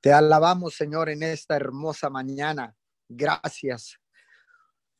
Te alabamos, Señor, en esta hermosa mañana. Gracias.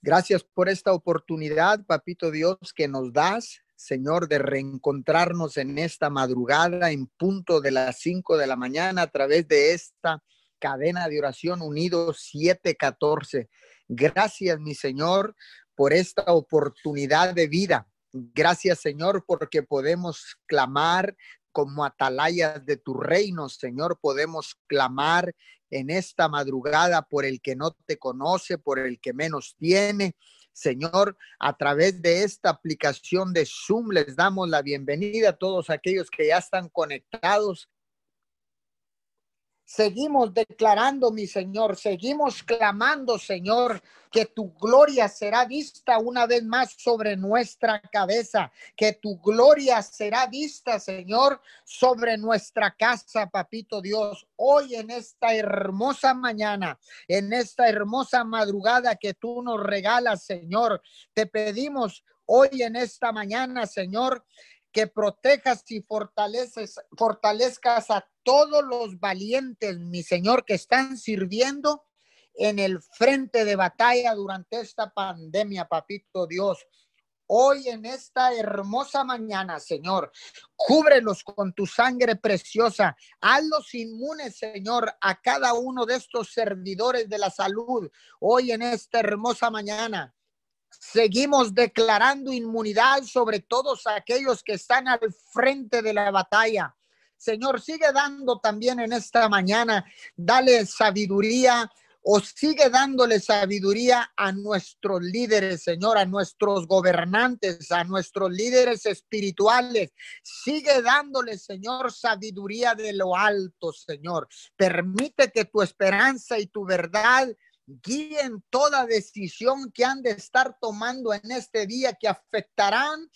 Gracias por esta oportunidad, Papito Dios, que nos das, Señor, de reencontrarnos en esta madrugada en punto de las cinco de la mañana a través de esta cadena de oración unidos 714. Gracias, mi Señor, por esta oportunidad de vida. Gracias, Señor, porque podemos clamar como atalayas de tu reino, Señor, podemos clamar en esta madrugada por el que no te conoce, por el que menos tiene. Señor, a través de esta aplicación de Zoom les damos la bienvenida a todos aquellos que ya están conectados Seguimos declarando, mi Señor, seguimos clamando, Señor, que tu gloria será vista una vez más sobre nuestra cabeza, que tu gloria será vista, Señor, sobre nuestra casa, papito Dios. Hoy en esta hermosa mañana, en esta hermosa madrugada que tú nos regalas, Señor, te pedimos hoy en esta mañana, Señor, que protejas y fortaleces, fortalezcas a todos los valientes, mi Señor, que están sirviendo en el frente de batalla durante esta pandemia, papito Dios. Hoy en esta hermosa mañana, Señor, cúbrelos con tu sangre preciosa. Hazlos inmunes, Señor, a cada uno de estos servidores de la salud. Hoy en esta hermosa mañana, Seguimos declarando inmunidad sobre todos aquellos que están al frente de la batalla. Señor, sigue dando también en esta mañana, dale sabiduría o sigue dándole sabiduría a nuestros líderes, Señor, a nuestros gobernantes, a nuestros líderes espirituales. Sigue dándole, Señor, sabiduría de lo alto, Señor. Permite que tu esperanza y tu verdad guíen toda decisión que han de estar tomando en este día que afectarán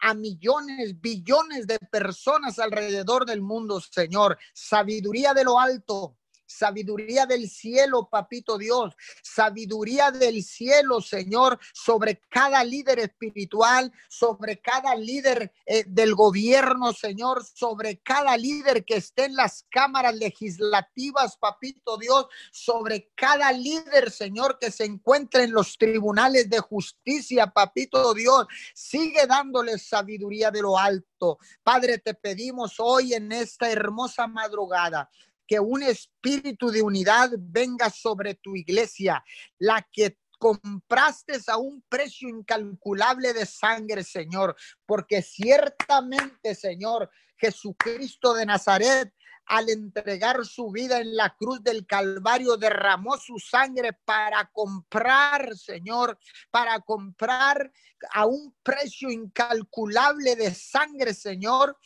a millones, billones de personas alrededor del mundo, Señor. Sabiduría de lo alto, sabiduría del cielo, papito Dios, sabiduría del cielo, Señor, sobre cada líder espiritual, sobre cada líder eh, del gobierno, Señor, sobre cada líder que esté en las cámaras legislativas, papito Dios, sobre cada líder, Señor, que se encuentre en los tribunales de justicia, papito Dios, sigue dándole sabiduría de lo alto. Padre, te pedimos hoy en esta hermosa madrugada que un espíritu de unidad venga sobre tu iglesia, la que compraste a un precio incalculable de sangre, Señor, porque ciertamente, Señor, Jesucristo de Nazaret, al entregar su vida en la cruz del Calvario, derramó su sangre para comprar, Señor, para comprar a un precio incalculable de sangre, Señor.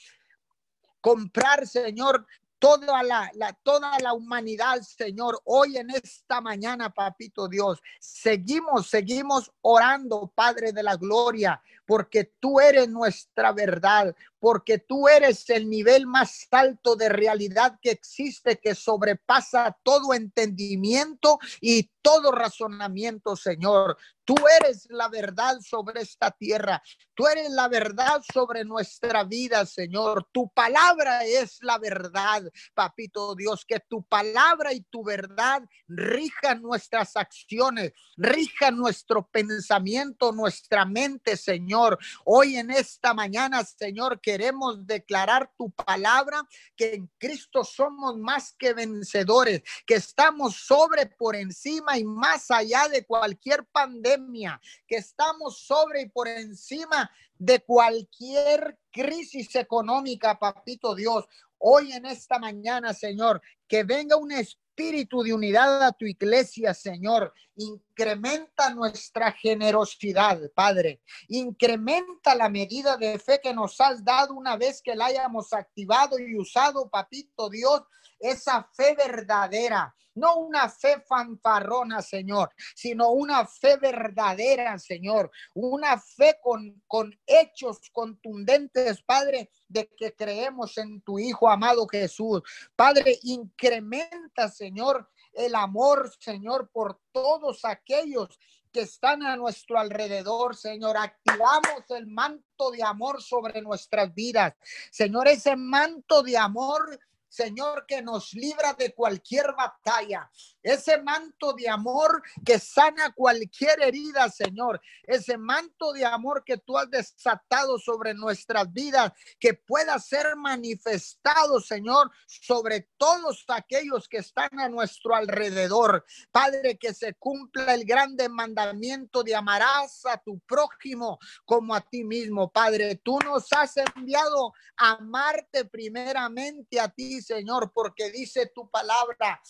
Comprar, Señor, toda la, toda la humanidad, Señor, hoy en esta mañana, papito Dios, seguimos, seguimos orando, Padre de la Gloria, porque tú eres nuestra verdad, porque tú eres el nivel más alto de realidad que existe, que sobrepasa todo entendimiento y todo razonamiento, Señor. Tú eres la verdad sobre esta tierra. Tú eres la verdad sobre nuestra vida, Señor. Tu palabra es la verdad, papito Dios. Que tu palabra y tu verdad rijan nuestras acciones, rijan nuestro pensamiento, nuestra mente, Señor. Hoy en esta mañana, Señor, que queremos declarar tu palabra, que en Cristo somos más que vencedores, que estamos sobre, por encima y más allá de cualquier pandemia, que estamos sobre y por encima de cualquier crisis económica, papito Dios. Hoy en esta mañana, Señor, que venga un espíritu de unidad a tu iglesia, Señor. Incrementa nuestra generosidad, Padre. Incrementa la medida de fe que nos has dado una vez que la hayamos activado y usado, papito Dios, esa fe verdadera, no una fe fanfarrona, Señor, sino una fe verdadera, Señor, una fe con, con hechos contundentes, Padre, de que creemos en tu Hijo amado Jesús. Padre, incrementa, Señor, el amor, Señor, por todos aquellos que están a nuestro alrededor, Señor. Activamos el manto de amor sobre nuestras vidas. Señor, ese manto de amor Señor, que nos libra de cualquier batalla. Ese manto de amor que sana cualquier herida, Señor. Ese manto de amor que tú has desatado sobre nuestras vidas, que pueda ser manifestado, Señor, sobre todos aquellos que están a nuestro alrededor. Padre, que se cumpla el grande mandamiento de amarás a tu prójimo como a ti mismo. Padre, tú nos has enviado a amarte primeramente a ti, Señor, porque dice tu palabra.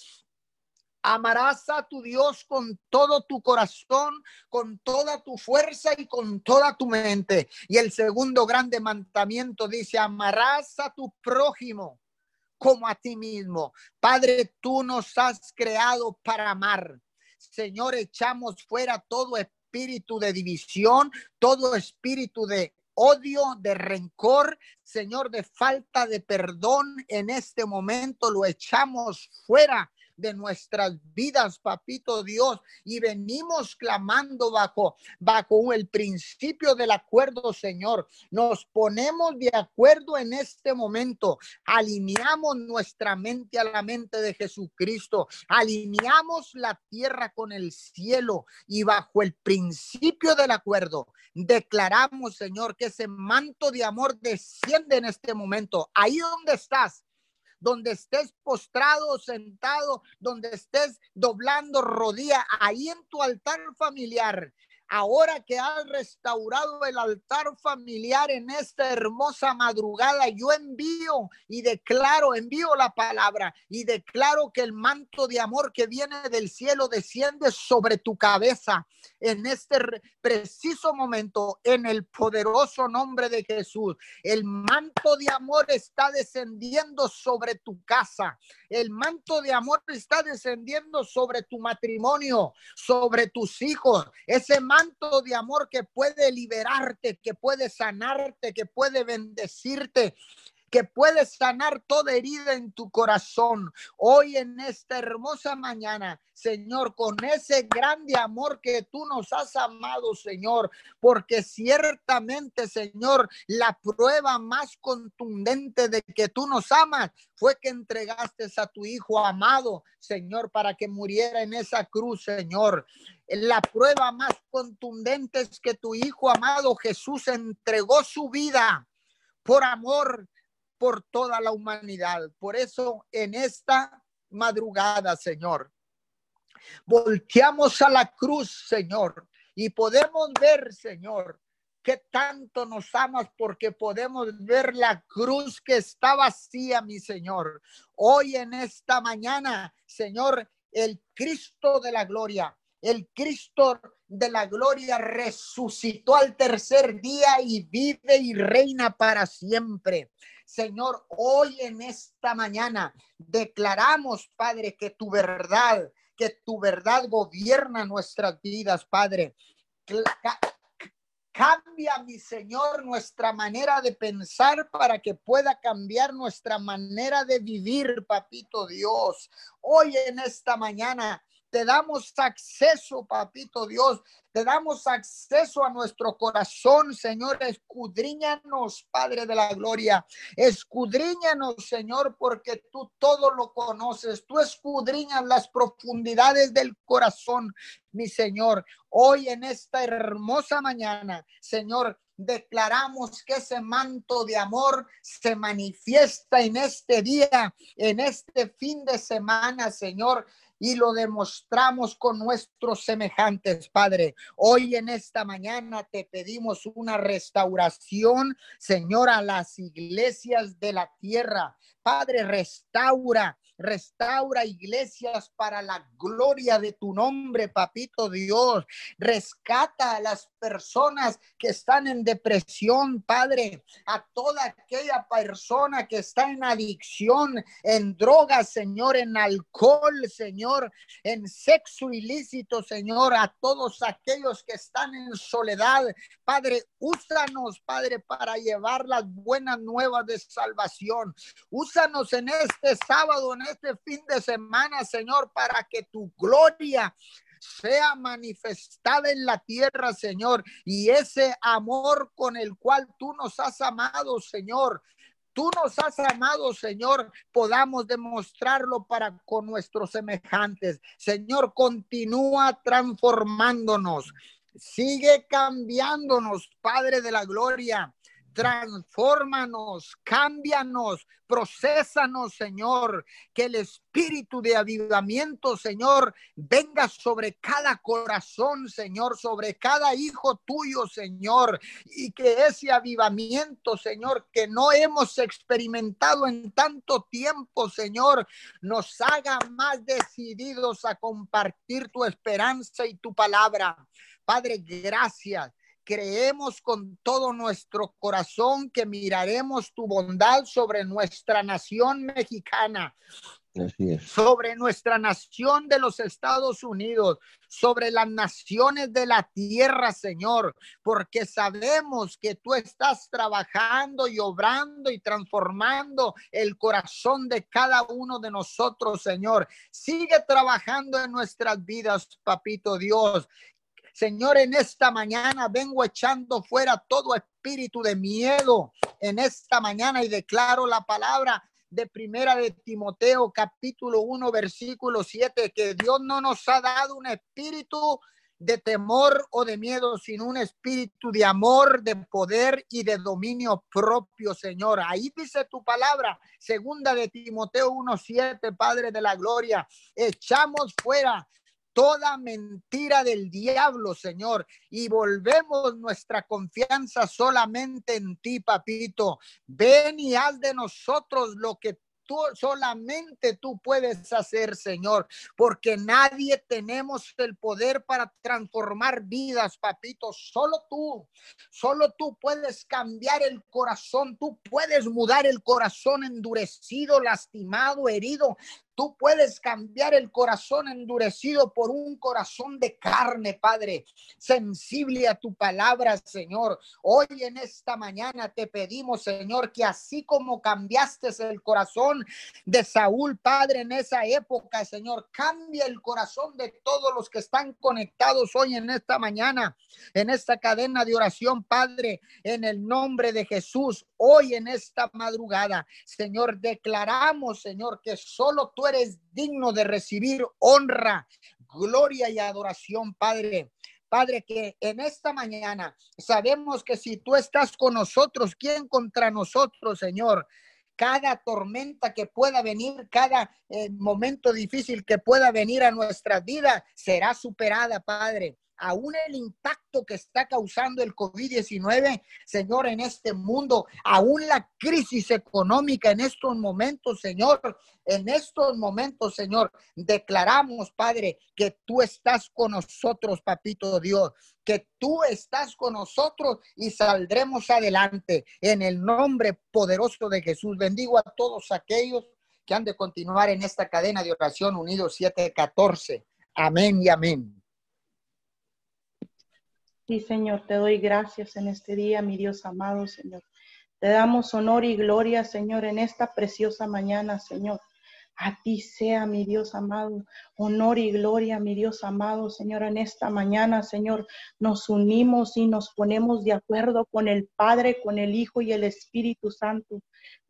Amarás a tu Dios con todo tu corazón, con toda tu fuerza y con toda tu mente. Y el segundo grande mandamiento dice, amarás a tu prójimo como a ti mismo. Padre, tú nos has creado para amar. Señor, echamos fuera todo espíritu de división, todo espíritu de odio, de rencor, Señor, de falta de perdón, en este momento lo echamos fuera de nuestras vidas, papito Dios, y venimos clamando bajo, bajo el principio del acuerdo, Señor. Nos ponemos de acuerdo en este momento, alineamos nuestra mente a la mente de Jesucristo, alineamos la tierra con el cielo y bajo el principio del acuerdo declaramos, Señor, que ese manto de amor desciende en este momento. Ahí donde estás, donde estés postrado, sentado, donde estés doblando rodilla, ahí en tu altar familiar. Ahora que has restaurado el altar familiar en esta hermosa madrugada, yo envío y declaro, envío la palabra y declaro que el manto de amor que viene del cielo desciende sobre tu cabeza en este preciso momento, en el poderoso nombre de Jesús. El manto de amor está descendiendo sobre tu casa. El manto de amor está descendiendo sobre tu matrimonio, sobre tus hijos. Ese manto de amor que puede liberarte, que puede sanarte, que puede bendecirte que puedes sanar toda herida en tu corazón. Hoy en esta hermosa mañana, Señor, con ese grande amor que tú nos has amado, Señor, porque ciertamente, Señor, la prueba más contundente de que tú nos amas fue que entregaste a tu Hijo amado, Señor, para que muriera en esa cruz, Señor. La prueba más contundente es que tu Hijo amado Jesús entregó su vida por amor por toda la humanidad. Por eso en esta madrugada, Señor, volteamos a la cruz, Señor, y podemos ver, Señor, que tanto nos amas porque podemos ver la cruz que está vacía, mi Señor. Hoy en esta mañana, Señor, el Cristo de la gloria, el Cristo de la gloria resucitó al tercer día y vive y reina para siempre. Señor, hoy en esta mañana declaramos, Padre, que tu verdad, que tu verdad gobierna nuestras vidas, Padre. Cambia, mi Señor, nuestra manera de pensar para que pueda cambiar nuestra manera de vivir, papito Dios. Hoy en esta mañana te damos acceso, papito Dios. Te damos acceso a nuestro corazón, Señor. Escudriñanos, Padre de la Gloria. Escudriñanos, Señor, porque tú todo lo conoces. Tú escudriñas las profundidades del corazón, mi Señor. Hoy en esta hermosa mañana, Señor, declaramos que ese manto de amor se manifiesta en este día, en este fin de semana, Señor y lo demostramos con nuestros semejantes, Padre. Hoy en esta mañana te pedimos una restauración, Señor, a las iglesias de la tierra. Padre, restaura Restaura iglesias para la gloria de tu nombre, papito Dios. Rescata a las personas que están en depresión, Padre. A toda aquella persona que está en adicción, en drogas, Señor, en alcohol, Señor, en sexo ilícito, Señor. A todos aquellos que están en soledad, Padre, úsanos, Padre, para llevar las buenas nuevas de salvación. En este sábado, en este fin de semana, Señor, para que tu gloria sea manifestada en la tierra, Señor, y ese amor con el cual tú nos has amado, Señor, tú nos has amado, Señor, podamos demostrarlo para con nuestros semejantes. Señor, continúa transformándonos. Sigue cambiándonos, Padre de la Gloria transfórmanos, cámbianos, procesanos, Señor, que el espíritu de avivamiento, Señor, venga sobre cada corazón, Señor, sobre cada hijo tuyo, Señor, y que ese avivamiento, Señor, que no hemos experimentado en tanto tiempo, Señor, nos haga más decididos a compartir tu esperanza y tu palabra. Padre, gracias creemos con todo nuestro corazón que miraremos tu bondad sobre nuestra nación mexicana. Sobre nuestra nación de los Estados Unidos, sobre las naciones de la tierra, Señor, porque sabemos que tú estás trabajando y obrando y transformando el corazón de cada uno de nosotros, Señor. Sigue trabajando en nuestras vidas, Papito Dios, Señor, en esta mañana vengo echando fuera todo espíritu de miedo en esta mañana y declaro la palabra de primera de Timoteo capítulo 1 versículo 7 que Dios no nos ha dado un espíritu de temor o de miedo, sino un espíritu de amor, de poder y de dominio propio, Señor. Ahí dice tu palabra, segunda de Timoteo 1:7, Padre de la gloria. Echamos fuera toda mentira del diablo, Señor, y volvemos nuestra confianza solamente en ti, papito. Ven y haz de nosotros lo que tú solamente tú puedes hacer, Señor, porque nadie tenemos el poder para transformar vidas, papito, solo tú, solo tú puedes cambiar el corazón, tú puedes mudar el corazón endurecido, lastimado, herido, Tú puedes cambiar el corazón endurecido por un corazón de carne, Padre, sensible a tu palabra, Señor. Hoy en esta mañana te pedimos, Señor, que así como cambiaste el corazón de Saúl, Padre, en esa época, Señor, cambia el corazón de todos los que están conectados hoy en esta mañana, en esta cadena de oración, Padre, en el nombre de Jesús, hoy en esta madrugada. Señor, declaramos, Señor, que solo tú eres digno de recibir honra, gloria y adoración, Padre. Padre, que en esta mañana sabemos que si tú estás con nosotros, ¿quién contra nosotros, Señor? Cada tormenta que pueda venir, cada eh, momento difícil que pueda venir a nuestra vida, será superada, Padre aún el impacto que está causando el COVID-19, Señor, en este mundo, aún la crisis económica en estos momentos, Señor, en estos momentos, Señor, declaramos, Padre, que tú estás con nosotros, Papito Dios, que tú estás con nosotros y saldremos adelante en el nombre poderoso de Jesús. Bendigo a todos aquellos que han de continuar en esta cadena de oración unidos 714. Amén y amén. Señor, te doy gracias en este día, mi Dios amado, Señor. Te damos honor y gloria, Señor, en esta preciosa mañana, Señor. A ti sea, mi Dios amado, honor y gloria, mi Dios amado, Señor, en esta mañana, Señor, nos unimos y nos ponemos de acuerdo con el Padre, con el Hijo y el Espíritu Santo.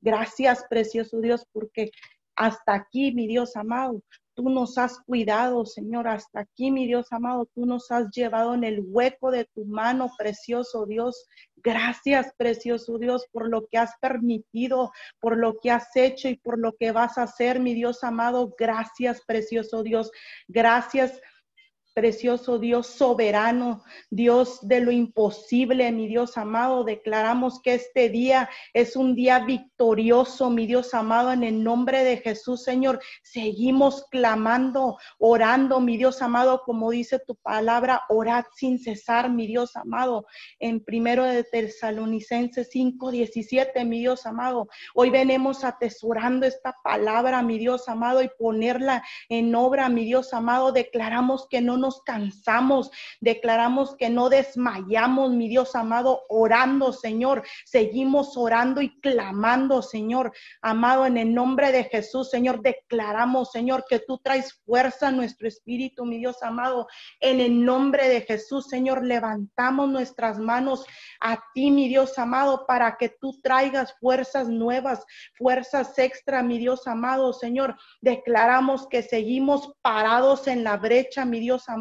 Gracias, precioso Dios, porque hasta aquí, mi Dios amado, Tú nos has cuidado, Señor, hasta aquí, mi Dios amado. Tú nos has llevado en el hueco de tu mano, precioso Dios. Gracias, precioso Dios, por lo que has permitido, por lo que has hecho y por lo que vas a hacer, mi Dios amado. Gracias, precioso Dios. Gracias Precioso Dios soberano, Dios de lo imposible, mi Dios amado, declaramos que este día es un día victorioso, mi Dios amado, en el nombre de Jesús, Señor. Seguimos clamando, orando, mi Dios amado, como dice tu palabra, orad sin cesar, mi Dios amado. En primero de Tesalonicenses 5, 17, mi Dios amado. Hoy venimos atesorando esta palabra, mi Dios amado, y ponerla en obra, mi Dios amado. Declaramos que no nos cansamos, declaramos que no desmayamos, mi Dios amado, orando, Señor. Seguimos orando y clamando, Señor, amado, en el nombre de Jesús, Señor, declaramos, Señor, que tú traes fuerza a nuestro espíritu, mi Dios amado, en el nombre de Jesús, Señor, levantamos nuestras manos a ti, mi Dios amado, para que tú traigas fuerzas nuevas, fuerzas extra, mi Dios amado, Señor. Declaramos que seguimos parados en la brecha, mi Dios amado,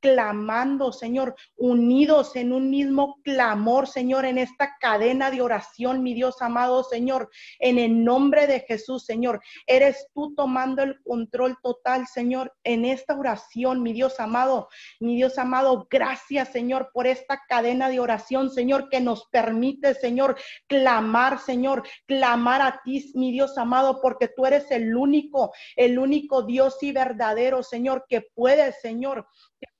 clamando, Señor, unidos en un mismo clamor, Señor, en esta cadena de oración, mi Dios amado, Señor, en el nombre de Jesús, Señor. Eres tú tomando el control total, Señor, en esta oración, mi Dios amado, mi Dios amado, gracias, Señor, por esta cadena de oración, Señor, que nos permite, Señor, clamar, Señor, clamar a ti, mi Dios amado, porque tú eres el único, el único Dios y verdadero, Señor, que puede, Señor,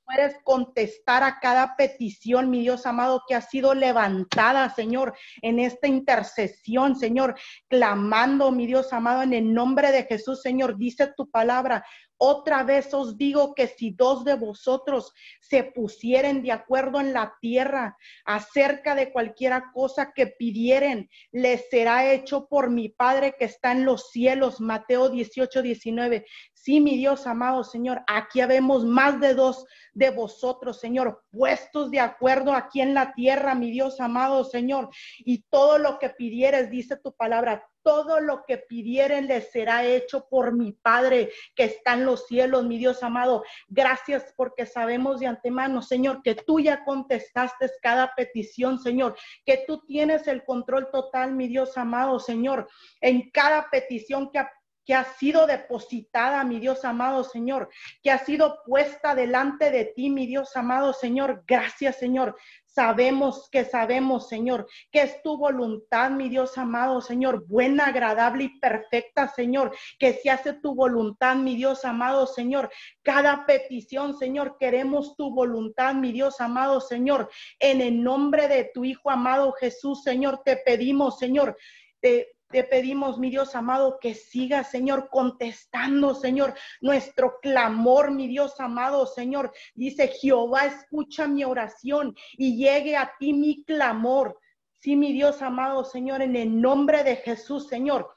puedes contestar a cada petición, mi Dios amado, que ha sido levantada, Señor, en esta intercesión, Señor, clamando, mi Dios amado, en el nombre de Jesús, Señor, dice tu palabra. Otra vez os digo que si dos de vosotros se pusieren de acuerdo en la tierra acerca de cualquiera cosa que pidieren, les será hecho por mi Padre que está en los cielos. Mateo 18, 19. Sí, mi Dios amado Señor, aquí habemos más de dos de vosotros, Señor, puestos de acuerdo aquí en la tierra, mi Dios amado Señor. Y todo lo que pidieres, dice tu palabra, todo lo que pidieren les será hecho por mi Padre que está en los cielos, mi Dios amado. Gracias porque sabemos de antemano, Señor, que tú ya contestaste cada petición, Señor, que tú tienes el control total, mi Dios amado, Señor, en cada petición que que ha sido depositada, mi Dios amado Señor, que ha sido puesta delante de ti, mi Dios amado Señor. Gracias, Señor. Sabemos que sabemos, Señor, que es tu voluntad, mi Dios amado, Señor, buena, agradable y perfecta, Señor, que se hace tu voluntad, mi Dios amado, Señor. Cada petición, Señor, queremos tu voluntad, mi Dios amado, Señor. En el nombre de tu Hijo amado Jesús, Señor, te pedimos, Señor. Te, te pedimos, mi Dios amado, que siga, Señor, contestando, Señor, nuestro clamor, mi Dios amado, Señor. Dice, Jehová, escucha mi oración y llegue a ti mi clamor. Sí, mi Dios amado, Señor, en el nombre de Jesús, Señor.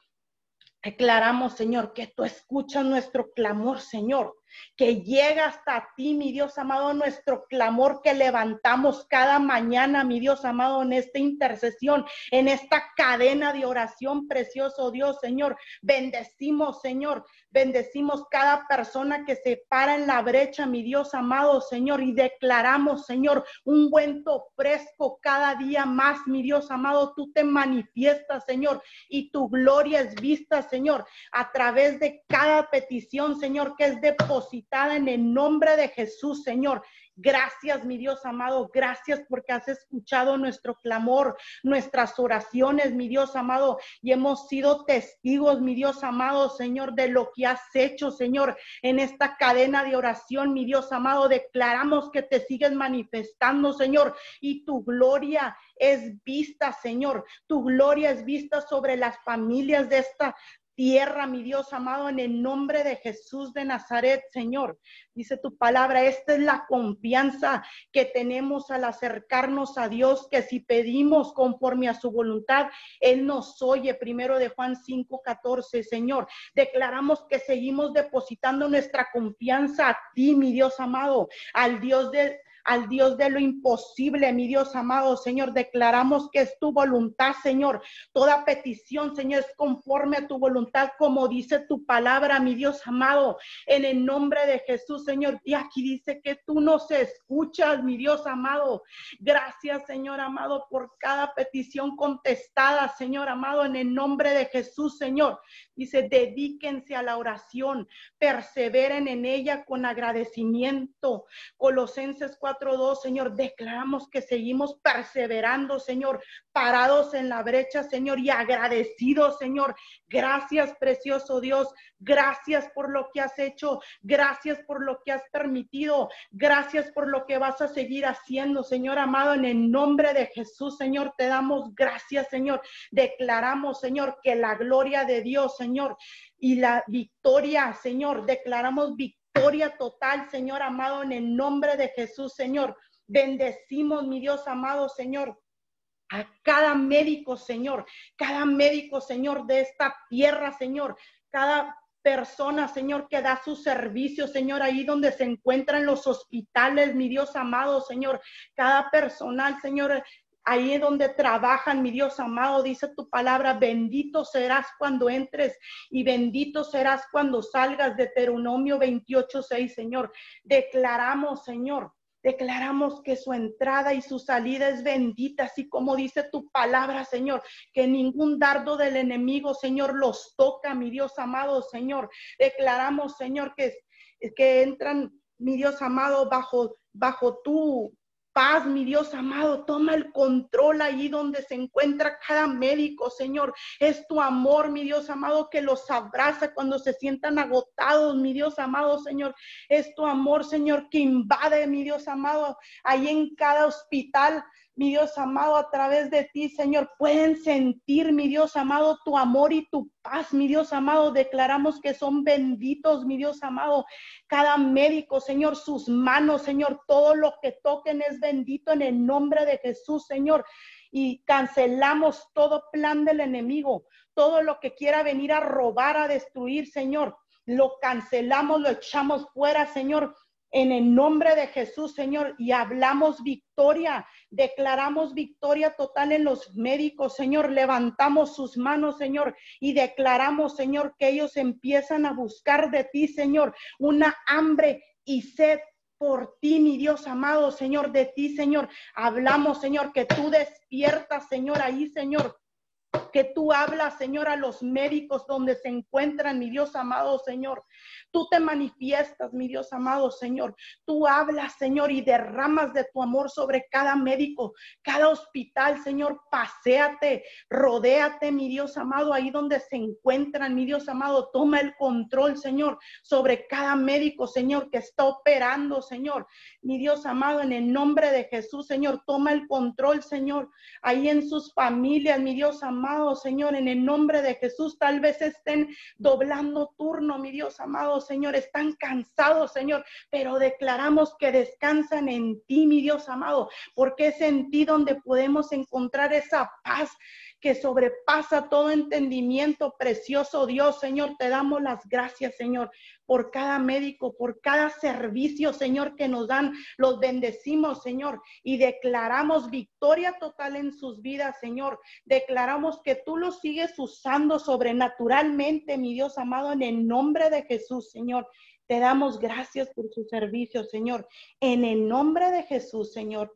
Declaramos, Señor, que tú escuchas nuestro clamor, Señor que llega hasta ti, mi Dios amado, nuestro clamor que levantamos cada mañana, mi Dios amado, en esta intercesión, en esta cadena de oración, precioso Dios, Señor. Bendecimos, Señor, bendecimos cada persona que se para en la brecha, mi Dios amado, Señor, y declaramos, Señor, un buen fresco cada día más, mi Dios amado, tú te manifiestas, Señor, y tu gloria es vista, Señor, a través de cada petición, Señor, que es de depositada en el nombre de Jesús, Señor. Gracias, mi Dios amado. Gracias porque has escuchado nuestro clamor, nuestras oraciones, mi Dios amado. Y hemos sido testigos, mi Dios amado, Señor, de lo que has hecho, Señor, en esta cadena de oración, mi Dios amado. Declaramos que te sigues manifestando, Señor, y tu gloria es vista, Señor. Tu gloria es vista sobre las familias de esta tierra, mi Dios amado, en el nombre de Jesús de Nazaret, Señor. Dice tu palabra, esta es la confianza que tenemos al acercarnos a Dios, que si pedimos conforme a su voluntad, Él nos oye. Primero de Juan 5, 14, Señor. Declaramos que seguimos depositando nuestra confianza a ti, mi Dios amado, al Dios de al Dios de lo imposible, mi Dios amado, Señor. Declaramos que es tu voluntad, Señor. Toda petición, Señor, es conforme a tu voluntad, como dice tu palabra, mi Dios amado. En el nombre de Jesús, Señor. Y aquí dice que tú nos escuchas, mi Dios amado. Gracias, Señor amado, por cada petición contestada, Señor amado, en el nombre de Jesús, Señor. Dice, dedíquense a la oración, perseveren en ella con agradecimiento. Colosenses 4 Señor, declaramos que seguimos perseverando, Señor, parados en la brecha, Señor, y agradecidos, Señor. Gracias, precioso Dios. Gracias por lo que has hecho. Gracias por lo que has permitido. Gracias por lo que vas a seguir haciendo, Señor amado. En el nombre de Jesús, Señor, te damos gracias, Señor. Declaramos, Señor, que la gloria de Dios, Señor, y la victoria, Señor, declaramos victoria victoria total, Señor amado, en el nombre de Jesús, Señor. Bendecimos, mi Dios amado, Señor, a cada médico, Señor, cada médico, Señor, de esta tierra, Señor, cada persona, Señor, que da su servicio, Señor, ahí donde se encuentran los hospitales, mi Dios amado, Señor, cada personal, Señor, ahí donde trabajan, mi Dios amado, dice tu palabra, bendito serás cuando entres y bendito serás cuando salgas de Deuteronomio 28, 6, Señor. Declaramos, Señor, Declaramos que su entrada y su salida es bendita, así como dice tu palabra, Señor, que ningún dardo del enemigo, Señor, los toca, mi Dios amado, Señor. Declaramos, Señor, que, que entran, mi Dios amado, bajo, bajo tu paz, mi Dios amado. Toma el control ahí donde se encuentra cada médico, Señor. Es tu amor, mi Dios amado, que los abraza cuando se sientan agotados, mi Dios amado, Señor. Es tu amor, Señor, que invade, mi Dios amado, ahí en cada hospital mi Dios amado, a través de ti, Señor, pueden sentir, mi Dios amado, tu amor y tu paz, mi Dios amado. Declaramos que son benditos, mi Dios amado. Cada médico, Señor, sus manos, Señor, todo lo que toquen es bendito en el nombre de Jesús, Señor. Y cancelamos todo plan del enemigo, todo lo que quiera venir a robar, a destruir, Señor. Lo cancelamos, lo echamos fuera, Señor en el nombre de Jesús, Señor, y hablamos victoria, declaramos victoria total en los médicos, Señor, levantamos sus manos, Señor, y declaramos, Señor, que ellos empiezan a buscar de ti, Señor, una hambre y sed por ti, mi Dios amado, Señor, de ti, Señor. Hablamos, Señor, que tú despiertas, Señor, ahí, Señor, que tú hablas, Señor, a los médicos donde se encuentran, mi Dios amado, Señor. Tú te manifiestas, mi Dios amado Señor. Tú hablas, Señor, y derramas de tu amor sobre cada médico, cada hospital, Señor. Paseate, rodéate, mi Dios amado, ahí donde se encuentran, mi Dios amado. Toma el control, Señor, sobre cada médico, Señor, que está operando, Señor. Mi Dios amado, en el nombre de Jesús, Señor, toma el control, Señor, ahí en sus familias, mi Dios amado, Señor, en el nombre de Jesús. Tal vez estén doblando turno, mi Dios amado Señor, están cansados, Señor, pero declaramos que descansan en ti, mi Dios amado, porque es en ti donde podemos encontrar esa paz que sobrepasa todo entendimiento, precioso Dios, Señor. Te damos las gracias, Señor, por cada médico, por cada servicio, Señor, que nos dan. Los bendecimos, Señor, y declaramos victoria total en sus vidas, Señor. Declaramos que tú los sigues usando sobrenaturalmente, mi Dios amado, en el nombre de Jesús, Señor. Te damos gracias por su servicio, Señor. En el nombre de Jesús, Señor.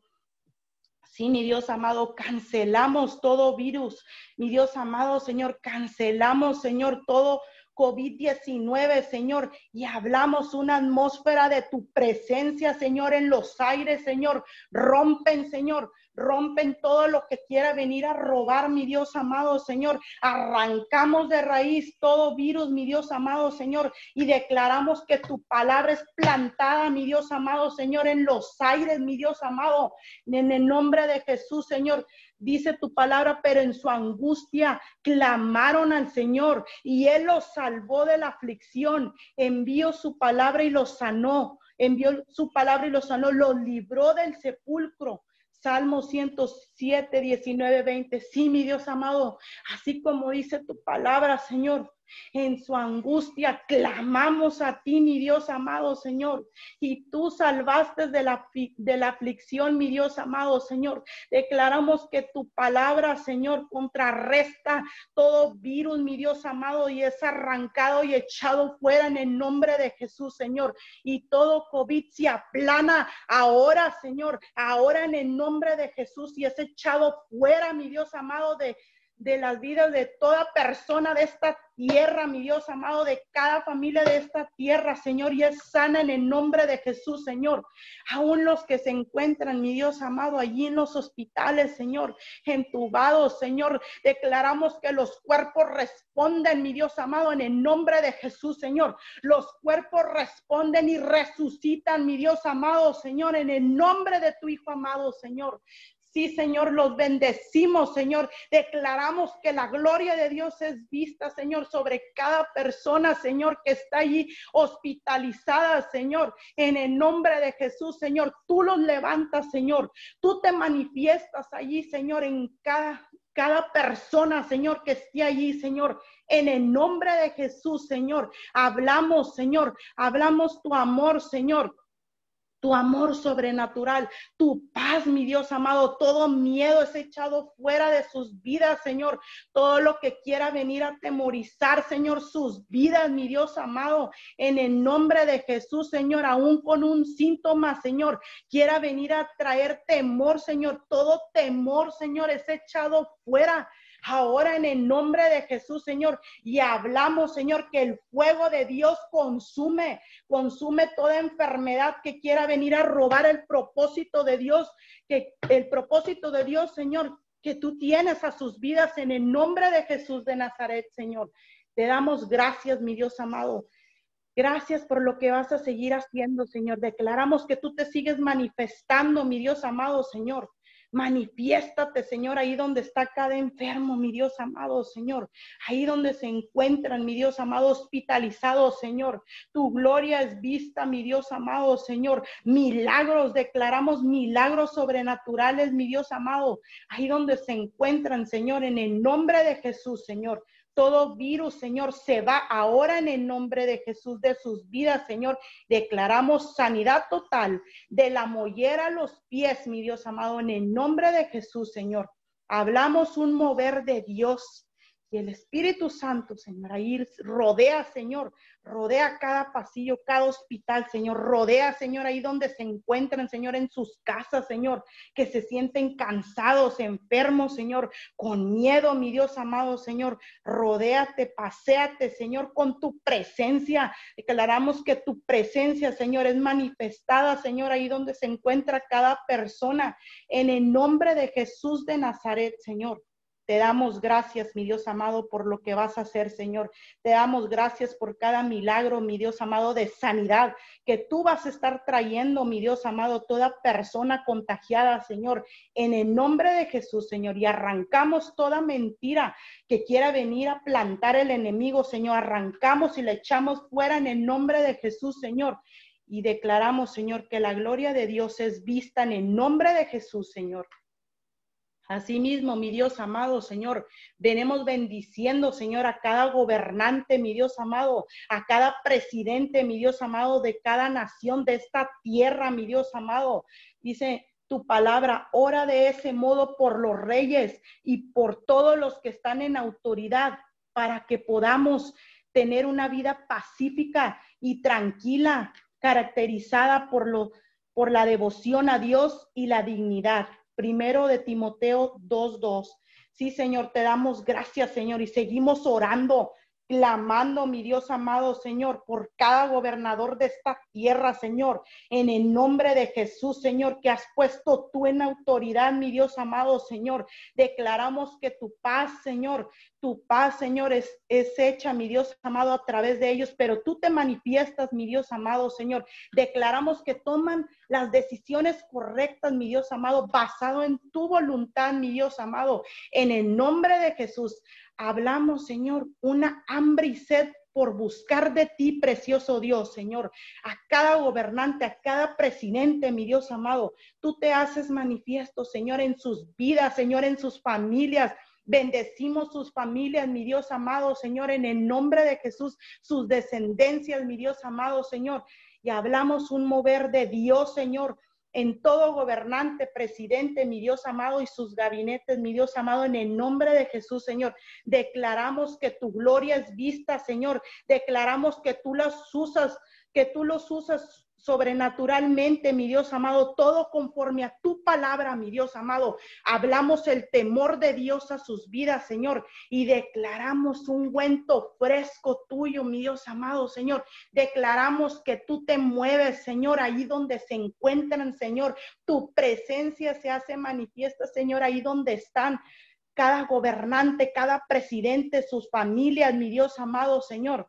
Sí, mi Dios amado, cancelamos todo virus. Mi Dios amado, Señor, cancelamos, Señor, todo COVID-19, Señor, y hablamos una atmósfera de tu presencia, Señor, en los aires, Señor. Rompen, Señor, rompen todo lo que quiera venir a robar, mi Dios amado Señor. Arrancamos de raíz todo virus, mi Dios amado Señor, y declaramos que tu palabra es plantada, mi Dios amado Señor, en los aires, mi Dios amado, en el nombre de Jesús, Señor. Dice tu palabra, pero en su angustia clamaron al Señor y Él los salvó de la aflicción, envió su palabra y los sanó, envió su palabra y los sanó, los libró del sepulcro Salmo 107, 19, 20. Sí, mi Dios amado, así como dice tu palabra, Señor, en su angustia clamamos a ti, mi Dios amado Señor, y tú salvaste de la, de la aflicción, mi Dios amado Señor. Declaramos que tu palabra, Señor, contrarresta todo virus, mi Dios amado, y es arrancado y echado fuera en el nombre de Jesús, Señor. Y todo COVID se aplana ahora, Señor, ahora en el nombre de Jesús y es echado fuera, mi Dios amado, de de las vidas de toda persona de esta tierra, mi Dios amado, de cada familia de esta tierra, Señor, y es sana en el nombre de Jesús, Señor. Aún los que se encuentran, mi Dios amado, allí en los hospitales, Señor, entubados, Señor, declaramos que los cuerpos responden, mi Dios amado, en el nombre de Jesús, Señor. Los cuerpos responden y resucitan, mi Dios amado, Señor, en el nombre de tu Hijo amado, Señor. Sí, Señor, los bendecimos, Señor. Declaramos que la gloria de Dios es vista, Señor, sobre cada persona, Señor, que está allí hospitalizada, Señor. En el nombre de Jesús, Señor, tú los levantas, Señor. Tú te manifiestas allí, Señor, en cada cada persona, Señor, que esté allí, Señor, en el nombre de Jesús, Señor. Hablamos, Señor, hablamos tu amor, Señor tu amor sobrenatural, tu paz, mi Dios amado, todo miedo es echado fuera de sus vidas, Señor. Todo lo que quiera venir a temorizar, Señor, sus vidas, mi Dios amado, en el nombre de Jesús, Señor, aún con un síntoma, Señor, quiera venir a traer temor, Señor. Todo temor, Señor, es echado fuera ahora en el nombre de Jesús, Señor. Y hablamos, Señor, que el fuego de Dios consume, consume toda enfermedad que quiera venir a robar el propósito de Dios, que el propósito de Dios, Señor, que tú tienes a sus vidas en el nombre de Jesús de Nazaret, Señor. Te damos gracias, mi Dios amado. Gracias por lo que vas a seguir haciendo, Señor. Declaramos que tú te sigues manifestando, mi Dios amado, Señor. Manifiéstate, Señor, ahí donde está cada enfermo, mi Dios amado, Señor. Ahí donde se encuentran, mi Dios amado, hospitalizados, Señor. Tu gloria es vista, mi Dios amado, Señor. Milagros, declaramos milagros sobrenaturales, mi Dios amado. Ahí donde se encuentran, Señor, en el nombre de Jesús, Señor. Todo virus, Señor, se va ahora en el nombre de Jesús de sus vidas, Señor. Declaramos sanidad total de la mollera a los pies, mi Dios amado, en el nombre de Jesús, Señor. Hablamos un mover de Dios y el Espíritu Santo, Señor, ahí rodea, Señor, rodea cada pasillo, cada hospital, Señor, rodea, Señor, ahí donde se encuentran, Señor, en sus casas, Señor, que se sienten cansados, enfermos, Señor, con miedo, mi Dios amado, Señor, rodéate, paséate, Señor, con tu presencia. Declaramos que tu presencia, Señor, es manifestada, Señor, ahí donde se encuentra cada persona, en el nombre de Jesús de Nazaret, Señor. Te damos gracias, mi Dios amado, por lo que vas a hacer, Señor. Te damos gracias por cada milagro, mi Dios amado, de sanidad que tú vas a estar trayendo, mi Dios amado, toda persona contagiada, Señor, en el nombre de Jesús, Señor. Y arrancamos toda mentira que quiera venir a plantar el enemigo, Señor. Arrancamos y le echamos fuera en el nombre de Jesús, Señor. Y declaramos, Señor, que la gloria de Dios es vista en el nombre de Jesús, Señor. Asimismo, mi Dios amado, Señor, venimos bendiciendo, Señor, a cada gobernante, mi Dios amado, a cada presidente, mi Dios amado, de cada nación de esta tierra, mi Dios amado. Dice tu palabra, ora de ese modo por los reyes y por todos los que están en autoridad, para que podamos tener una vida pacífica y tranquila, caracterizada por lo por la devoción a Dios y la dignidad. Primero de Timoteo 2.2. Sí, Señor, te damos gracias, Señor, y seguimos orando clamando, mi Dios amado Señor, por cada gobernador de esta tierra, Señor, en el nombre de Jesús, Señor, que has puesto tú en autoridad, mi Dios amado Señor. Declaramos que tu paz, Señor, tu paz, Señor, es, es hecha, mi Dios amado, a través de ellos, pero tú te manifiestas, mi Dios amado Señor. Declaramos que toman las decisiones correctas, mi Dios amado, basado en tu voluntad, mi Dios amado, en el nombre de Jesús hablamos, Señor, una hambre y sed por buscar de ti, precioso Dios, Señor, a cada gobernante, a cada presidente, mi Dios amado. Tú te haces manifiesto, Señor, en sus vidas, Señor, en sus familias. Bendecimos sus familias, mi Dios amado, Señor, en el nombre de Jesús, sus descendencias, mi Dios amado, Señor. Y hablamos un mover de Dios, Señor, en todo gobernante, presidente, mi Dios amado, y sus gabinetes, mi Dios amado, en el nombre de Jesús, Señor. Declaramos que tu gloria es vista, Señor. Declaramos que tú las usas, que tú los usas sobrenaturalmente, mi Dios amado, todo conforme a tu palabra, mi Dios amado. Hablamos el temor de Dios a sus vidas, Señor, y declaramos un ungüento fresco tuyo, mi Dios amado, Señor. Declaramos que tú te mueves, Señor, ahí donde se encuentran, Señor. Tu presencia se hace manifiesta, Señor, ahí donde están cada gobernante, cada presidente, sus familias, mi Dios amado, Señor.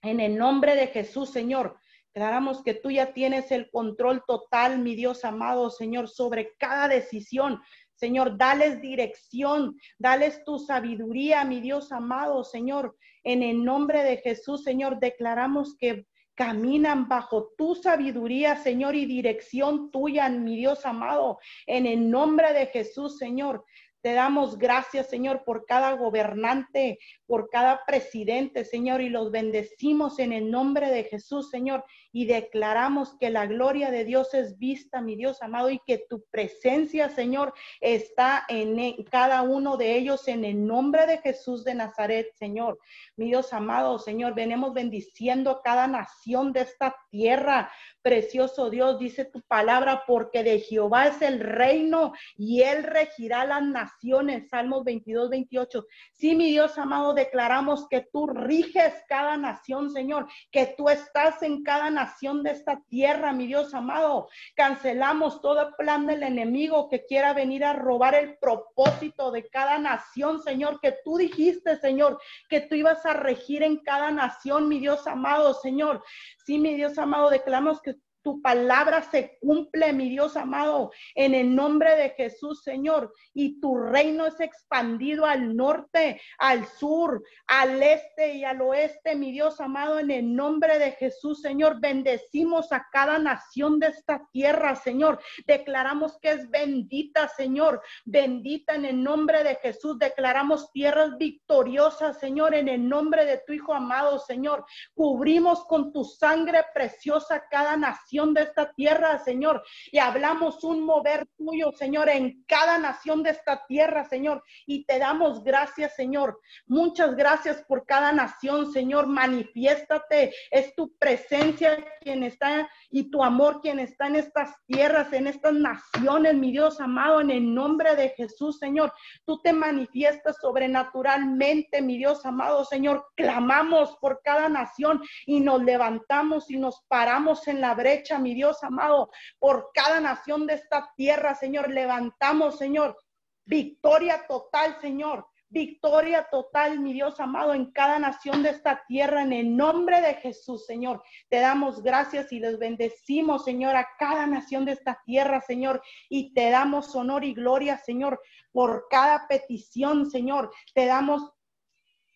En el nombre de Jesús, Señor Declaramos que tú ya tienes el control total, mi Dios amado Señor, sobre cada decisión. Señor, dales dirección, dales tu sabiduría, mi Dios amado Señor. En el nombre de Jesús, Señor, declaramos que caminan bajo tu sabiduría, Señor, y dirección tuya, mi Dios amado. En el nombre de Jesús, Señor. Te damos gracias, Señor, por cada gobernante, por cada presidente, Señor, y los bendecimos en el nombre de Jesús, Señor, y declaramos que la gloria de Dios es vista, mi Dios amado, y que tu presencia, Señor, está en e, cada uno de ellos en el nombre de Jesús de Nazaret, Señor. Mi Dios amado, Señor, venimos bendiciendo cada nación de esta tierra, Precioso Dios, dice tu palabra, porque de Jehová es el reino y él regirá las naciones. Salmos 22, 28. Sí, mi Dios amado, declaramos que tú riges cada nación, Señor, que tú estás en cada nación de esta tierra, mi Dios amado. Cancelamos todo plan del enemigo que quiera venir a robar el propósito de cada nación, Señor, que tú dijiste, Señor, que tú ibas a regir en cada nación, mi Dios amado, Señor. Sí, mi Dios amado, declaramos que tu palabra se cumple, mi Dios amado, en el nombre de Jesús, Señor. Y tu reino es expandido al norte, al sur, al este y al oeste, mi Dios amado, en el nombre de Jesús, Señor. Bendecimos a cada nación de esta tierra, Señor. Declaramos que es bendita, Señor. Bendita en el nombre de Jesús. Declaramos tierras victoriosas, Señor, en el nombre de tu Hijo amado, Señor. Cubrimos con tu sangre preciosa cada nación de esta tierra, Señor. Y hablamos un mover tuyo, Señor, en cada nación de esta tierra, Señor. Y te damos gracias, Señor. Muchas gracias por cada nación, Señor. Manifiéstate. Es tu presencia quien está y tu amor quien está en estas tierras, en estas naciones, mi Dios amado, en el nombre de Jesús, Señor. Tú te manifiestas sobrenaturalmente, mi Dios amado, Señor. Clamamos por cada nación y nos levantamos y nos paramos en la brecha mi Dios amado, por cada nación de esta tierra, Señor. Levantamos, Señor, victoria total, Señor. Victoria total, mi Dios amado, en cada nación de esta tierra, en el nombre de Jesús, Señor. Te damos gracias y les bendecimos, Señor, a cada nación de esta tierra, Señor. Y te damos honor y gloria, Señor, por cada petición, Señor. Te damos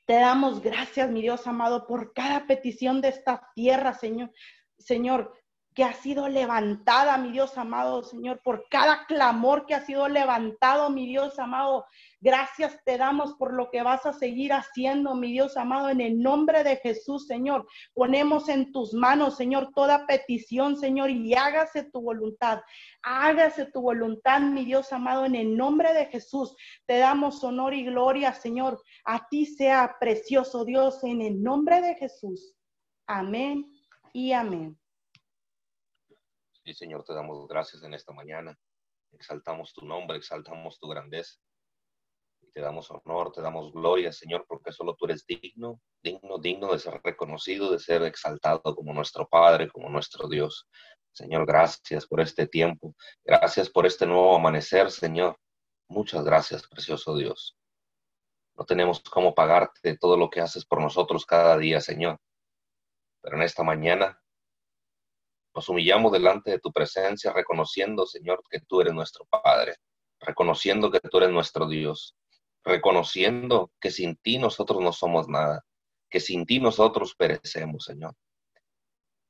te damos gracias, mi Dios amado, por cada petición de esta tierra, Señor. Señor, que ha sido levantada, mi Dios amado Señor, por cada clamor que ha sido levantado, mi Dios amado. Gracias te damos por lo que vas a seguir haciendo, mi Dios amado, en el nombre de Jesús, Señor. Ponemos en tus manos, Señor, toda petición, Señor, y hágase tu voluntad. Hágase tu voluntad, mi Dios amado, en el nombre de Jesús. Te damos honor y gloria, Señor. A ti sea precioso Dios, en el nombre de Jesús. Amén y amén. Sí, Señor, te damos gracias en esta mañana. Exaltamos tu nombre, exaltamos tu grandeza. Y te damos honor, te damos gloria, Señor, porque solo tú eres digno, digno, digno de ser reconocido, de ser exaltado como nuestro Padre, como nuestro Dios. Señor, gracias por este tiempo. Gracias por este nuevo amanecer, Señor. Muchas gracias, precioso Dios. No tenemos cómo pagarte todo lo que haces por nosotros cada día, Señor. Pero en esta mañana nos humillamos delante de tu presencia, reconociendo, Señor, que tú eres nuestro Padre, reconociendo que tú eres nuestro Dios, reconociendo que sin ti nosotros no somos nada, que sin ti nosotros perecemos, Señor.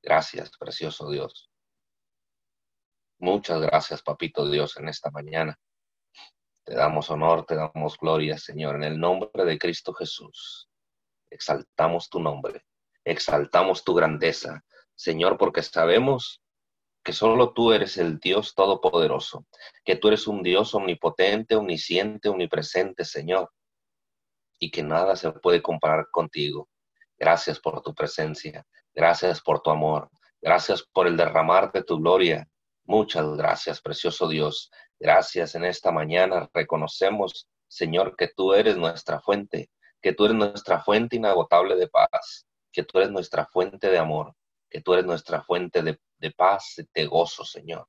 Gracias, precioso Dios. Muchas gracias, Papito Dios, en esta mañana. Te damos honor, te damos gloria, Señor, en el nombre de Cristo Jesús. Exaltamos tu nombre, exaltamos tu grandeza, Señor, porque sabemos que solo tú eres el Dios Todopoderoso, que tú eres un Dios omnipotente, omnisciente, omnipresente, Señor, y que nada se puede comparar contigo. Gracias por tu presencia, gracias por tu amor, gracias por el derramar de tu gloria. Muchas gracias, precioso Dios. Gracias en esta mañana. Reconocemos, Señor, que tú eres nuestra fuente, que tú eres nuestra fuente inagotable de paz, que tú eres nuestra fuente de amor, que tú eres nuestra fuente de, paz, de gozo, Señor.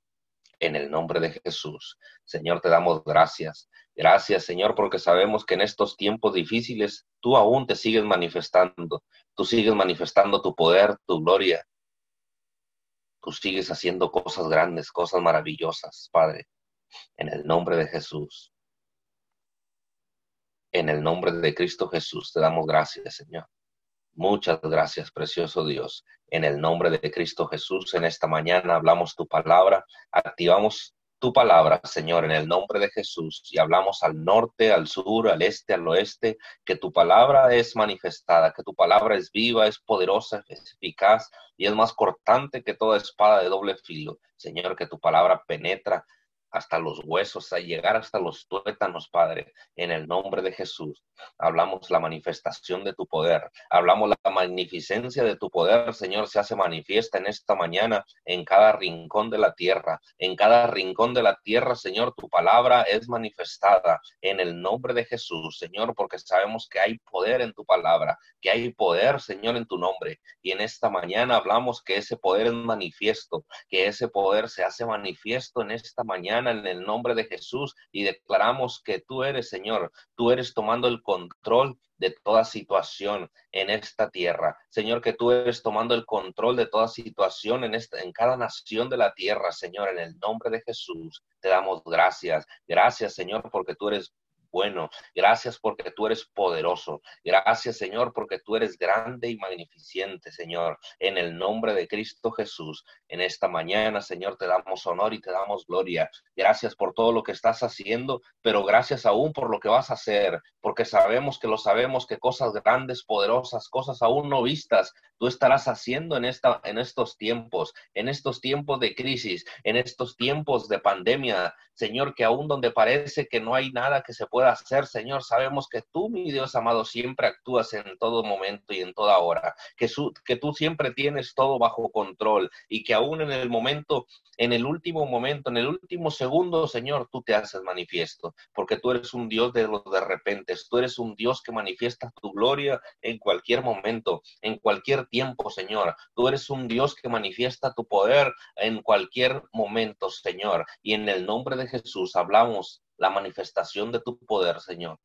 En el nombre de Jesús, Señor, te damos gracias. Gracias, Señor, porque sabemos que en estos tiempos difíciles tú aún te sigues manifestando, tú sigues manifestando tu poder, tu gloria. Tú sigues haciendo cosas grandes, cosas maravillosas, Padre. En el nombre de Jesús. En el nombre de Cristo Jesús te damos gracias, Señor. Muchas gracias, precioso Dios. En el nombre de Cristo Jesús, en esta mañana hablamos tu palabra, activamos tu palabra, Señor, en el nombre de Jesús, y hablamos al norte, al sur, al este, al oeste, que tu palabra es manifestada, que tu palabra es viva, es poderosa, es eficaz y es más cortante que toda espada de doble filo. Señor, que tu palabra penetra hasta los huesos, a llegar hasta los tuétanos, Padre, en el nombre de Jesús. Hablamos la manifestación de tu poder, hablamos la magnificencia de tu poder, Señor, se hace manifiesta en esta mañana en cada rincón de la tierra, en cada rincón de la tierra, Señor, tu palabra es manifestada en el nombre de Jesús, Señor, porque sabemos que hay poder en tu palabra, que hay poder, Señor, en tu nombre. Y en esta mañana hablamos que ese poder es manifiesto, que ese poder se hace manifiesto en esta mañana en el nombre de Jesús y declaramos que tú eres, Señor, tú eres tomando el control de toda situación en esta tierra. Señor, que tú eres tomando el control de toda situación en, esta, en cada nación de la tierra, Señor, en el nombre de Jesús. Te damos gracias. Gracias, Señor, porque tú eres bueno. Gracias porque tú eres poderoso. Gracias, Señor, porque tú eres grande y magnificente, Señor. En el nombre de Cristo Jesús, en esta mañana, Señor, te damos honor y te damos gloria. Gracias por todo lo que estás haciendo, pero gracias aún por lo que vas a hacer, porque sabemos que lo sabemos, que cosas grandes, poderosas, cosas aún no vistas, tú estarás haciendo en, esta, en estos tiempos, en estos tiempos de crisis, en estos tiempos de pandemia, Señor, que aún donde parece que no hay nada que se pueda pueda hacer, Señor. Sabemos que tú, mi Dios amado, siempre actúas en todo momento y en toda hora, que, que tú siempre tienes todo bajo control y que aún en el momento, en el último momento, en el último segundo, Señor, tú te haces manifiesto, porque tú eres un Dios de los de repente, tú eres un Dios que manifiesta tu gloria en cualquier momento, en cualquier tiempo, Señor. Tú eres un Dios que manifiesta tu poder en cualquier momento, Señor. Y en el nombre de Jesús hablamos la manifestación de tu poder, Señor,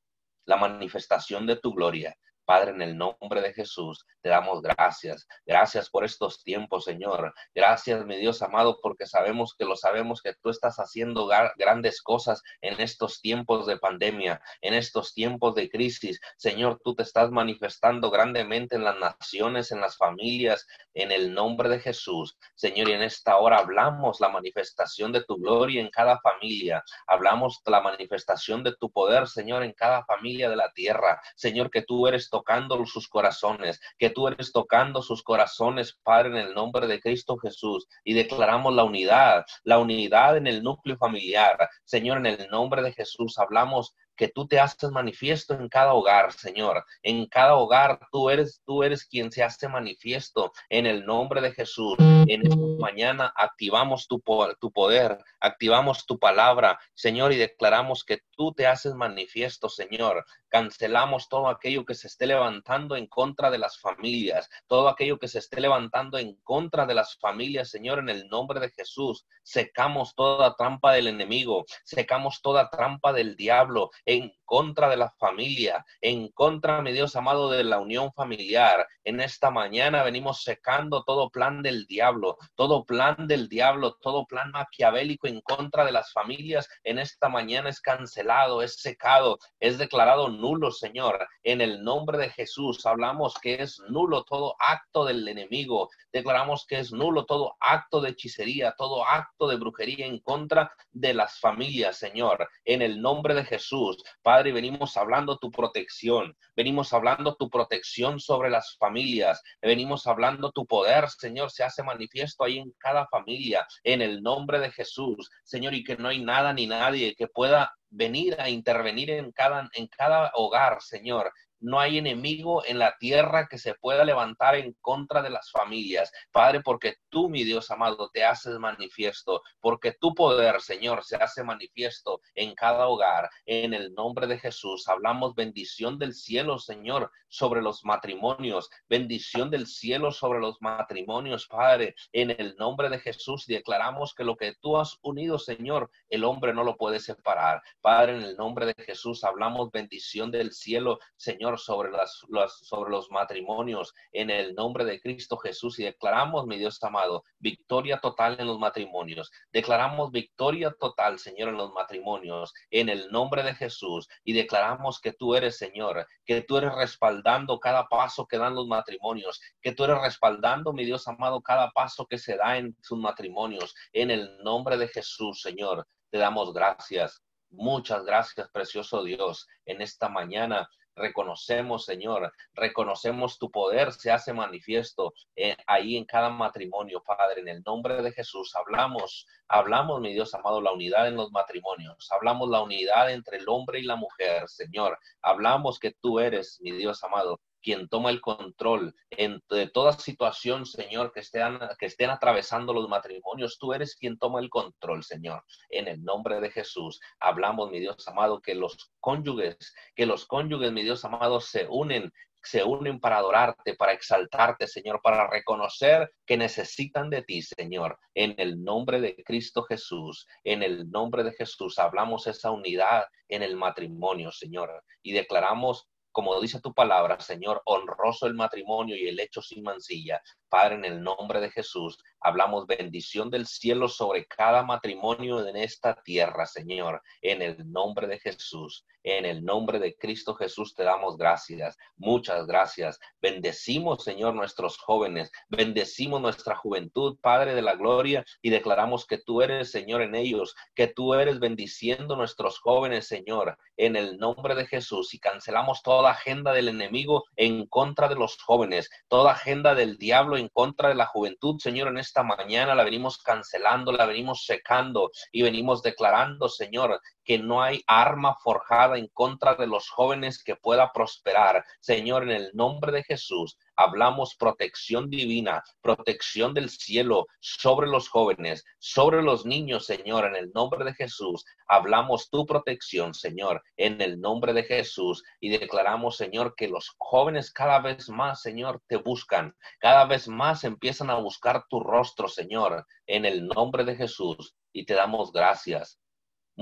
la manifestación de tu gloria. Padre, en el nombre de Jesús, te damos gracias. Gracias por estos tiempos, Señor. Gracias, mi Dios amado, porque sabemos que lo sabemos que tú estás haciendo grandes cosas en estos tiempos de pandemia, en estos tiempos de crisis. Señor, tú te estás manifestando grandemente en las naciones, en las familias, en el nombre de Jesús. Señor, y en esta hora hablamos la manifestación de tu gloria en cada familia. Hablamos la manifestación de tu poder, Señor, en cada familia de la tierra. Señor, que tú eres tocando sus corazones, que tú eres tocando sus corazones, Padre, en el nombre de Cristo Jesús. Y declaramos la unidad, la unidad en el núcleo familiar. Señor, en el nombre de Jesús hablamos que tú te haces manifiesto en cada hogar, Señor. En cada hogar tú eres, tú eres quien se hace manifiesto en el nombre de Jesús. En esta mañana activamos tu, tu poder, activamos tu palabra, Señor, y declaramos que tú te haces manifiesto, Señor. Cancelamos todo aquello que se esté levantando en contra de las familias, todo aquello que se esté levantando en contra de las familias, Señor, en el nombre de Jesús. Secamos toda trampa del enemigo, secamos toda trampa del diablo en contra de la familia, en contra, mi Dios amado, de la unión familiar. En esta mañana venimos secando todo plan del diablo, todo plan del diablo, todo plan maquiavélico en contra de las familias. En esta mañana es cancelado, es secado, es declarado nulo, Señor. En el nombre de Jesús hablamos que es nulo todo acto del enemigo. Declaramos que es nulo todo acto de hechicería, todo acto de brujería en contra de las familias, Señor. En el nombre de Jesús, Padre venimos hablando tu protección, venimos hablando tu protección sobre las familias, venimos hablando tu poder, Señor, se hace manifiesto ahí en cada familia, en el nombre de Jesús, Señor, y que no hay nada ni nadie que pueda venir a intervenir en cada, en cada hogar, Señor, no hay enemigo en la tierra que se pueda levantar en contra de las familias. Padre, porque tú, mi Dios amado, te haces manifiesto, porque tu poder, Señor, se hace manifiesto en cada hogar. En el nombre de Jesús, hablamos bendición del cielo, Señor, sobre los matrimonios, bendición del cielo sobre los matrimonios, Padre. En el nombre de Jesús declaramos que lo que tú has unido, Señor, el hombre no lo puede separar. Padre, en el nombre de Jesús hablamos bendición del cielo, Señor Sobre, las, sobre los matrimonios en el nombre de Cristo Jesús y declaramos, mi Dios amado, victoria total en los matrimonios. Declaramos victoria total, Señor, en los matrimonios en el nombre de Jesús y declaramos que tú eres, Señor, que tú eres respaldando cada paso que dan los matrimonios, que tú eres respaldando, mi Dios amado, cada paso que se da en sus matrimonios en el nombre de Jesús, Señor. Te damos gracias. Muchas gracias, precioso Dios, en esta mañana reconocemos, Señor, reconocemos tu poder, se hace manifiesto eh, ahí en cada matrimonio, Padre, en el nombre de Jesús. Hablamos, hablamos, mi Dios amado, la unidad en los matrimonios, hablamos la unidad entre el hombre y la mujer, Señor. Hablamos que tú eres, mi Dios amado, quien toma el control en, toda situación, Señor, que estén, que estén atravesando los matrimonios. Tú eres quien toma el control, Señor. En el nombre de Jesús, hablamos, mi Dios amado, que los cónyuges, que los cónyuges, mi Dios amado, se unen se unen para adorarte, para exaltarte, Señor, para reconocer que necesitan de ti, Señor. En el nombre de Cristo Jesús, en el nombre de Jesús, hablamos esa unidad en el matrimonio, Señor, y declaramos como dice tu palabra, Señor, honroso el matrimonio y el hecho sin mancilla. Padre, en el nombre de Jesús, hablamos bendición del cielo sobre cada matrimonio en esta tierra, Señor, en el nombre de Jesús. En el nombre de Cristo Jesús te damos gracias. Muchas gracias. Bendecimos, Señor, nuestros jóvenes. Bendecimos nuestra juventud, Padre de la Gloria, y declaramos que tú eres, Señor, en ellos, que tú eres bendiciendo nuestros jóvenes, Señor, en el nombre de Jesús. Y cancelamos toda agenda del enemigo en contra de los jóvenes, toda agenda del diablo en contra de la juventud, Señor, en esta mañana la venimos cancelando, la venimos secando y venimos declarando, Señor, que no hay arma forjada en contra de los jóvenes que pueda prosperar. Señor, en el nombre de Jesús, hablamos protección divina, protección del cielo sobre los jóvenes, sobre los niños, Señor, en el nombre de Jesús. Hablamos tu protección, Señor, en el nombre de Jesús. Y declaramos, Señor, que los jóvenes cada vez más, Señor, te buscan, cada vez más empiezan a buscar tu rostro, Señor, en el nombre de Jesús. Y te damos gracias.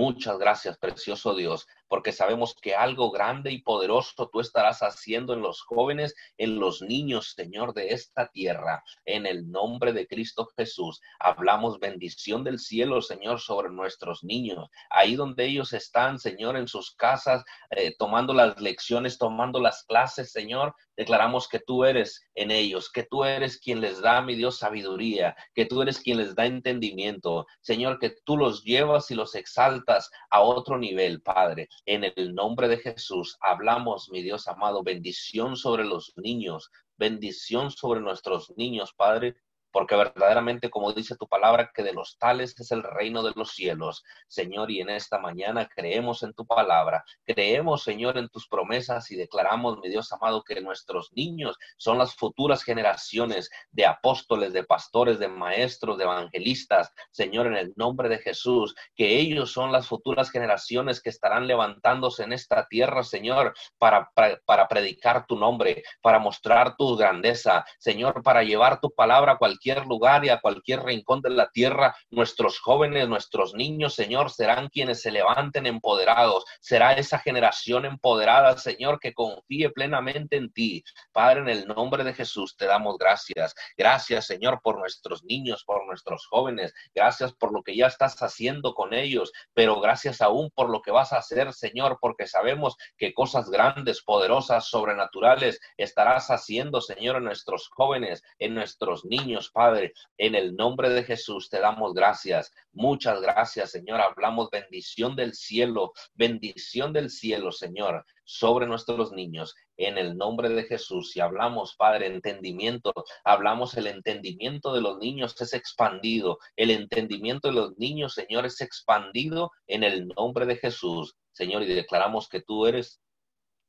Muchas gracias, precioso Dios porque sabemos que algo grande y poderoso tú estarás haciendo en los jóvenes, en los niños, Señor, de esta tierra. En el nombre de Cristo Jesús, hablamos bendición del cielo, Señor, sobre nuestros niños. Ahí donde ellos están, Señor, en sus casas, eh, tomando las lecciones, tomando las clases, Señor, declaramos que tú eres en ellos, que tú eres quien les da, mi Dios, sabiduría, que tú eres quien les da entendimiento. Señor, que tú los llevas y los exaltas a otro nivel, Padre. En el nombre de Jesús hablamos, mi Dios amado, bendición sobre los niños, bendición sobre nuestros niños, Padre, porque verdaderamente, como dice tu palabra, que de los tales es el reino de los cielos. Señor, y en esta mañana creemos en tu palabra, creemos, Señor, en tus promesas y declaramos, mi Dios amado, que nuestros niños son las futuras generaciones de apóstoles, de pastores, de maestros, de evangelistas. Señor, en el nombre de Jesús, que ellos son las futuras generaciones que estarán levantándose en esta tierra, Señor, para, para, predicar tu nombre, para mostrar tu grandeza, Señor, para llevar tu palabra a cualquier lugar y a cualquier rincón de la tierra, nuestros jóvenes, nuestros niños, Señor, serán quienes se levanten empoderados. Será esa generación empoderada, Señor, que confíe plenamente en ti. Padre, en el nombre de Jesús te damos gracias. Gracias, Señor, por nuestros niños, por nuestros jóvenes. Gracias por lo que ya estás haciendo con ellos, pero gracias aún por lo que vas a hacer, Señor, porque sabemos que cosas grandes, poderosas, sobrenaturales estarás haciendo, Señor, en nuestros jóvenes, en nuestros niños, Padre. En el nombre de Jesús te damos gracias. Muchas gracias, Señor. Hablamos bendición del cielo, bendición del cielo, Señor, sobre nuestros niños. En el nombre de Jesús. Y hablamos, Padre, entendimiento. Hablamos el entendimiento de los niños es expandido. El entendimiento de los niños, Señor, es expandido en el nombre de Jesús. Señor, y declaramos que tú eres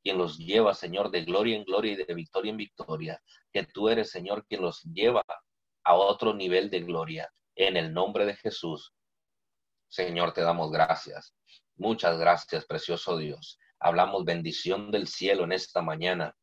quien los lleva, Señor, de gloria en gloria y de victoria en victoria. Que tú eres, Señor, quien los lleva a otro nivel de gloria. En el nombre de Jesús, Señor, te damos gracias. Muchas gracias, precioso Dios. Hablamos bendición del cielo en esta mañana.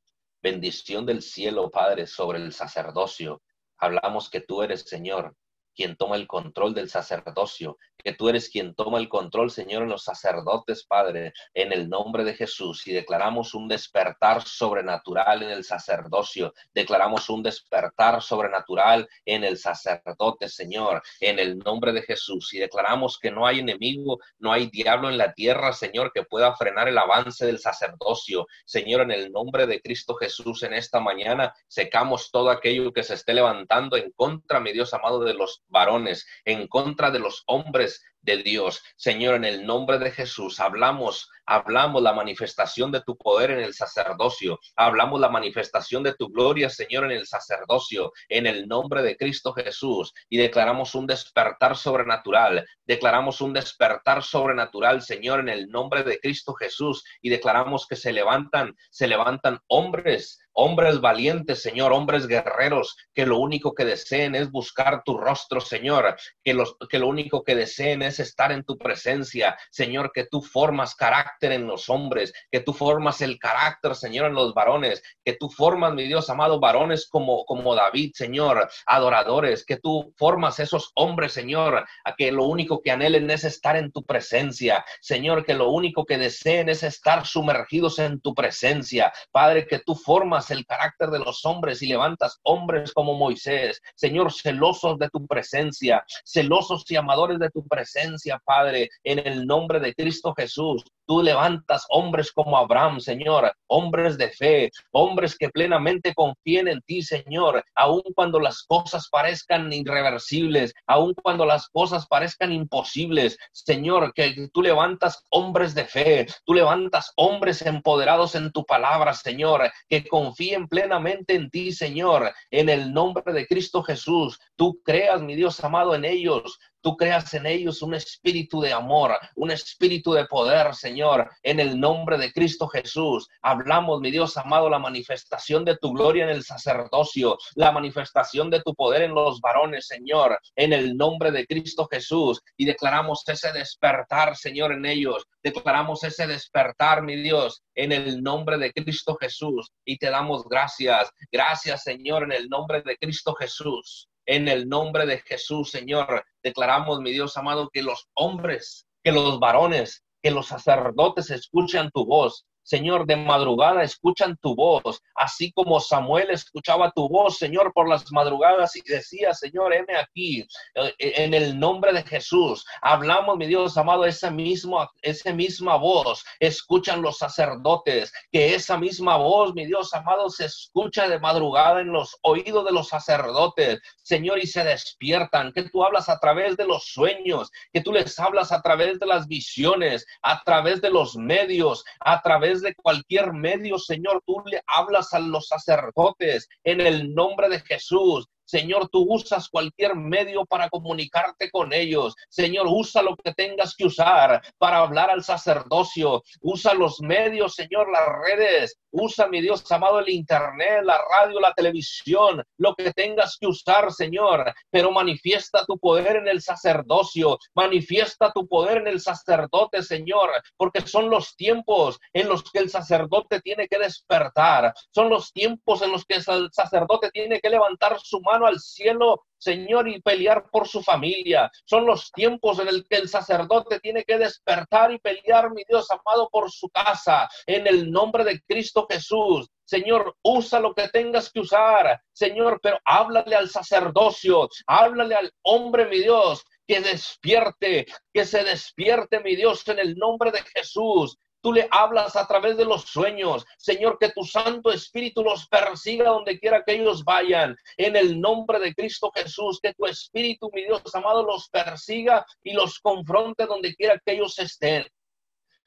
Bendición del cielo, Padre, sobre el sacerdocio. Hablamos que tú eres, Señor, quien toma el control del sacerdocio, que tú eres quien toma el control, Señor, en los sacerdotes, Padre, en el nombre de Jesús. Y declaramos un despertar sobrenatural en el sacerdocio, declaramos un despertar sobrenatural en el sacerdote, Señor, en el nombre de Jesús. Y declaramos que no hay enemigo, no hay diablo en la tierra, Señor, que pueda frenar el avance del sacerdocio. Señor, en el nombre de Cristo Jesús, en esta mañana secamos todo aquello que se esté levantando en contra, mi Dios amado, de los varones, en contra de los hombres de Dios. Señor, en el nombre de Jesús, hablamos, hablamos la manifestación de tu poder en el sacerdocio, hablamos la manifestación de tu gloria, Señor, en el sacerdocio, en el nombre de Cristo Jesús, y declaramos un despertar sobrenatural, declaramos un despertar sobrenatural, Señor, en el nombre de Cristo Jesús, y declaramos que se levantan, se levantan hombres hombres valientes, Señor, hombres guerreros, que lo único que deseen es buscar tu rostro, Señor, que, que lo único que deseen es estar en tu presencia, Señor, que tú formas carácter en los hombres, que tú formas el carácter, Señor, en los varones, que tú formas, mi Dios amado, varones como, como David, Señor, adoradores, que tú formas esos hombres, Señor, a que lo único que anhelen es estar en tu presencia, Señor, que lo único que deseen es estar sumergidos en tu presencia, Padre, que tú formas el carácter de los hombres y levantas hombres como Moisés, Señor, celosos de tu presencia, celosos y amadores de tu presencia, Padre, en el nombre de Cristo Jesús. Tú levantas hombres como Abraham, Señor, hombres de fe, hombres que plenamente confíen en ti, Señor, aun cuando las cosas parezcan irreversibles, aun cuando las cosas parezcan imposibles, Señor, que tú levantas hombres de fe, tú levantas hombres empoderados en tu palabra, Señor, que confíen plenamente en ti, Señor, en el nombre de Cristo Jesús. Tú creas, mi Dios amado, en ellos, tú creas en ellos un espíritu de amor, un espíritu de poder, Señor, en el nombre de Cristo Jesús. Hablamos, mi Dios amado, la manifestación de tu gloria en el sacerdocio, la manifestación de tu poder en los varones, Señor, en el nombre de Cristo Jesús. Y declaramos ese despertar, Señor, en ellos. Declaramos ese despertar, mi Dios, en el nombre de Cristo Jesús. Y te damos gracias. Gracias, Señor, en el nombre de Cristo Jesús. En el nombre de Jesús, Señor, declaramos, mi Dios amado, que los hombres, que los varones, que los sacerdotes escuchan tu voz, Señor, de madrugada escuchan tu voz, así como Samuel escuchaba tu voz, Señor, por las madrugadas y decía, Señor, heme aquí, eh, en el nombre de Jesús. Hablamos, mi Dios amado, esa misma, esa misma voz, escuchan los sacerdotes, que esa misma voz, mi Dios amado, se escucha de madrugada en los oídos de los sacerdotes, Señor, y se despiertan, que tú hablas a través de los sueños, que tú les hablas a través de las visiones, a través de los medios, a través de cualquier medio, Señor, tú le hablas a los sacerdotes en el nombre de Jesús. Señor, tú usas cualquier medio para comunicarte con ellos. Señor, usa lo que tengas que usar para hablar al sacerdocio. Usa los medios, Señor, las redes. Usa, mi Dios amado, el Internet, la radio, la televisión, lo que tengas que usar, Señor. Pero manifiesta tu poder en el sacerdocio. Manifiesta tu poder en el sacerdote, Señor. Porque son los tiempos en los que el sacerdote tiene que despertar. Son los tiempos en los que el sacerdote tiene que levantar su mano al cielo, Señor, y pelear por su familia. Son los tiempos en el que el sacerdote tiene que despertar y pelear, mi Dios amado, por su casa, en el nombre de Cristo Jesús. Señor, usa lo que tengas que usar, Señor, pero háblale al sacerdocio, háblale al hombre, mi Dios, que despierte, que se despierte, mi Dios, en el nombre de Jesús. Tú le hablas a través de los sueños. Señor, que tu Santo Espíritu los persiga donde quiera que ellos vayan. En el nombre de Cristo Jesús, que tu Espíritu, mi Dios amado, los persiga y los confronte donde quiera que ellos estén.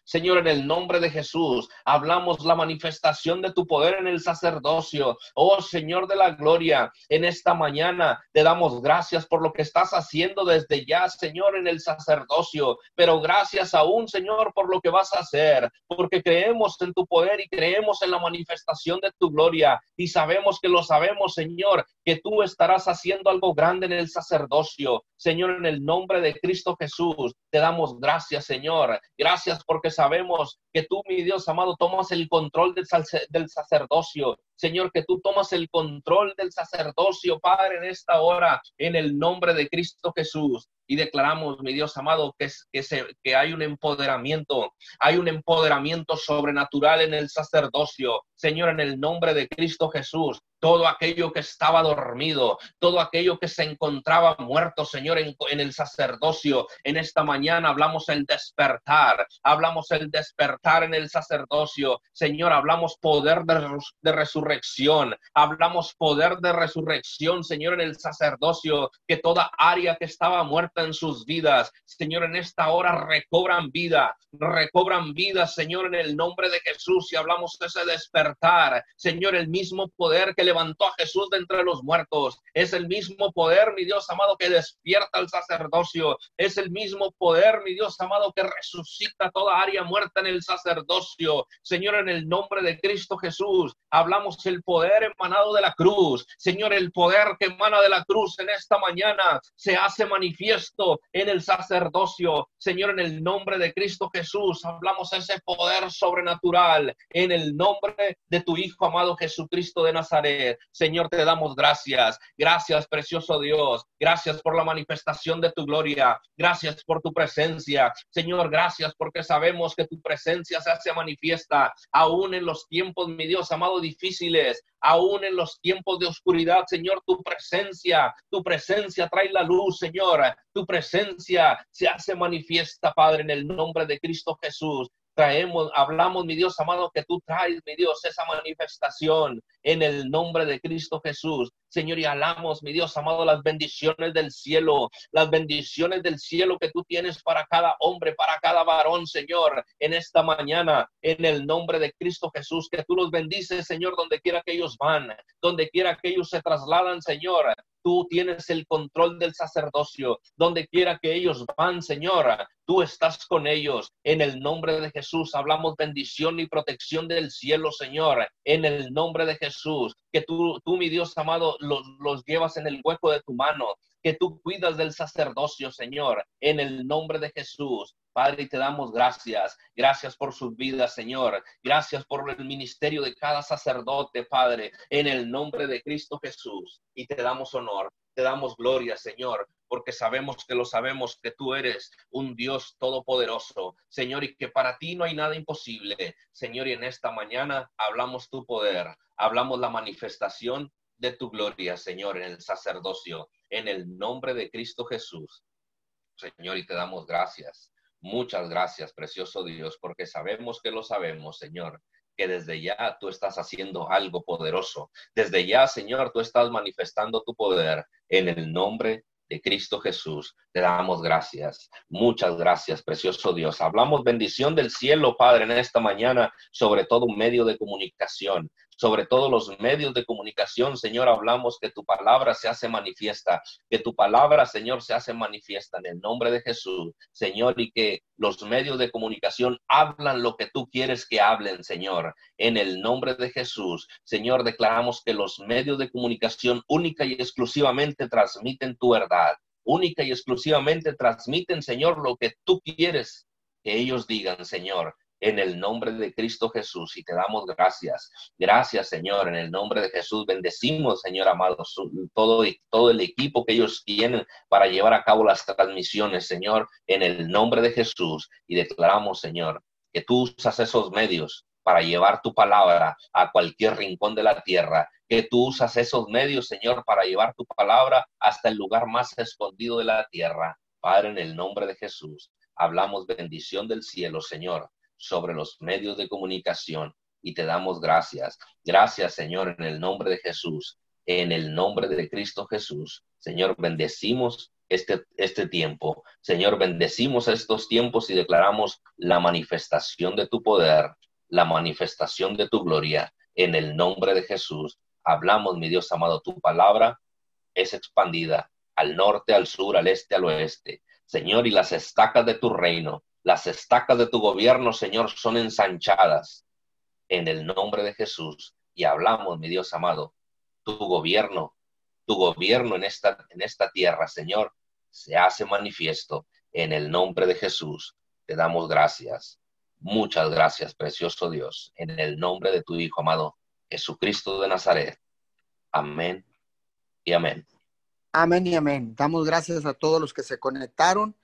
Señor, en el nombre de Jesús, hablamos la manifestación de tu poder en el sacerdocio. Oh Señor de la gloria, en esta mañana te damos gracias por lo que estás haciendo desde ya, Señor, en el sacerdocio. Pero gracias aún, Señor, por lo que vas a hacer, porque creemos en tu poder y creemos en la manifestación de tu gloria. Y sabemos que lo sabemos, Señor, que tú estarás haciendo algo grande en el sacerdocio. Señor, en el nombre de Cristo Jesús, te damos gracias, Señor. Gracias porque sabemos que tú, mi Dios amado, tomas el control del, sacerdocio. Señor, que tú tomas el control del sacerdocio, Padre, en esta hora, en el nombre de Cristo Jesús y declaramos, mi Dios amado, que, que, hay un empoderamiento, hay un empoderamiento sobrenatural en el sacerdocio. Señor, en el nombre de Cristo Jesús, todo aquello que estaba dormido, todo aquello que se encontraba muerto, Señor, en, el sacerdocio. En esta mañana hablamos el despertar, hablamos el despertar en el sacerdocio. Señor, hablamos poder de, de resurrección, hablamos poder de resurrección, Señor, en el sacerdocio, que toda área que estaba muerta en sus vidas, Señor, en esta hora recobran vida, recobran vida, Señor, en el nombre de Jesús. Y hablamos de ese despertar, Señor, el mismo poder que le levantó a Jesús de entre los muertos. Es el mismo poder, mi Dios amado, que despierta al sacerdocio. Es el mismo poder, mi Dios amado, que resucita toda área muerta en el sacerdocio. Señor, en el nombre de Cristo Jesús, hablamos el poder emanado de la cruz. Señor, el poder que emana de la cruz en esta mañana se hace manifiesto en el sacerdocio. Señor, en el nombre de Cristo Jesús, hablamos ese poder sobrenatural en el nombre de tu Hijo amado Jesucristo de Nazaret. Señor, te damos gracias. Gracias, precioso Dios. Gracias por la manifestación de tu gloria. Gracias por tu presencia. Señor, gracias porque sabemos que tu presencia se hace manifiesta aún en los tiempos, mi Dios amado, difíciles, aún en los tiempos de oscuridad. Señor, tu presencia, tu presencia trae la luz, Señor. Tu presencia se hace manifiesta, Padre, en el nombre de Cristo Jesús traemos, hablamos, mi Dios amado, que tú traes, mi Dios, esa manifestación en el nombre de Cristo Jesús. Señor, y hablamos, mi Dios amado, las bendiciones del cielo, las bendiciones del cielo que tú tienes para cada hombre, para cada varón, Señor, en esta mañana, en el nombre de Cristo Jesús, que tú los bendices, Señor, donde quiera que ellos van, donde quiera que ellos se trasladan, Señor. Tú tienes el control del sacerdocio, donde quiera que ellos van, Señor. Tú estás con ellos. En el nombre de Jesús hablamos bendición y protección del cielo, Señor. En el nombre de Jesús, que tú, tú mi Dios amado, los, los llevas en el hueco de tu mano que tú cuidas del sacerdocio, Señor, en el nombre de Jesús. Padre, te damos gracias. Gracias por sus vidas, Señor. Gracias por el ministerio de cada sacerdote, Padre, en el nombre de Cristo Jesús. Y te damos honor, te damos gloria, Señor, porque sabemos que lo sabemos, que tú eres un Dios todopoderoso, Señor, y que para ti no hay nada imposible. Señor, y en esta mañana hablamos tu poder, hablamos la manifestación de tu gloria, Señor, en el sacerdocio, en el nombre de Cristo Jesús. Señor, y te damos gracias. Muchas gracias, precioso Dios, porque sabemos que lo sabemos, Señor, que desde ya tú estás haciendo algo poderoso. Desde ya, Señor, tú estás manifestando tu poder en el nombre de Cristo Jesús. Te damos gracias. Muchas gracias, precioso Dios. Hablamos bendición del cielo, Padre, en esta mañana, sobre todo un medio de comunicación sobre todos los medios de comunicación, Señor, hablamos que tu palabra se hace manifiesta, que tu palabra, Señor, se hace manifiesta en el nombre de Jesús, Señor, y que los medios de comunicación hablan lo que tú quieres que hablen, Señor, en el nombre de Jesús. Señor, declaramos que los medios de comunicación única y exclusivamente transmiten tu verdad, única y exclusivamente transmiten, Señor, lo que tú quieres que ellos digan, Señor en el nombre de Cristo Jesús y te damos gracias. Gracias, Señor, en el nombre de Jesús. Bendecimos, Señor amado, todo, todo el equipo que ellos tienen para llevar a cabo las transmisiones, Señor, en el nombre de Jesús. Y declaramos, Señor, que tú usas esos medios para llevar tu palabra a cualquier rincón de la tierra, que tú usas esos medios, Señor, para llevar tu palabra hasta el lugar más escondido de la tierra. Padre, en el nombre de Jesús, hablamos bendición del cielo, Señor, sobre los medios de comunicación y te damos gracias. Gracias, Señor, en el nombre de Jesús, en el nombre de Cristo Jesús. Señor, bendecimos este, este tiempo. Señor, bendecimos estos tiempos y declaramos la manifestación de tu poder, la manifestación de tu gloria. En el nombre de Jesús, hablamos, mi Dios amado, tu palabra es expandida al norte, al sur, al este, al oeste. Señor, y las estacas de tu reino las estacas de tu gobierno, Señor, son ensanchadas en el nombre de Jesús. Y hablamos, mi Dios amado, tu gobierno, tu gobierno en esta, en esta tierra, Señor, se hace manifiesto en el nombre de Jesús. Te damos gracias. Muchas gracias, precioso Dios, en el nombre de tu Hijo amado, Jesucristo de Nazaret. Amén y amén. Amén y amén. Damos gracias a todos los que se conectaron.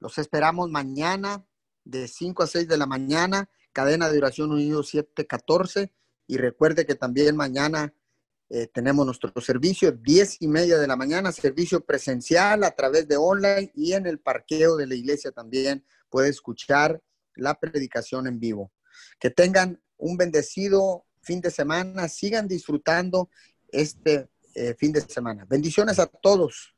Los esperamos mañana de 5 a 6 de la mañana, cadena de oración unido 714. Y recuerde que también mañana eh, tenemos nuestro servicio, 10 y media de la mañana, servicio presencial a través de online y en el parqueo de la iglesia también puede escuchar la predicación en vivo. Que tengan un bendecido fin de semana, sigan disfrutando este eh, fin de semana. Bendiciones a todos.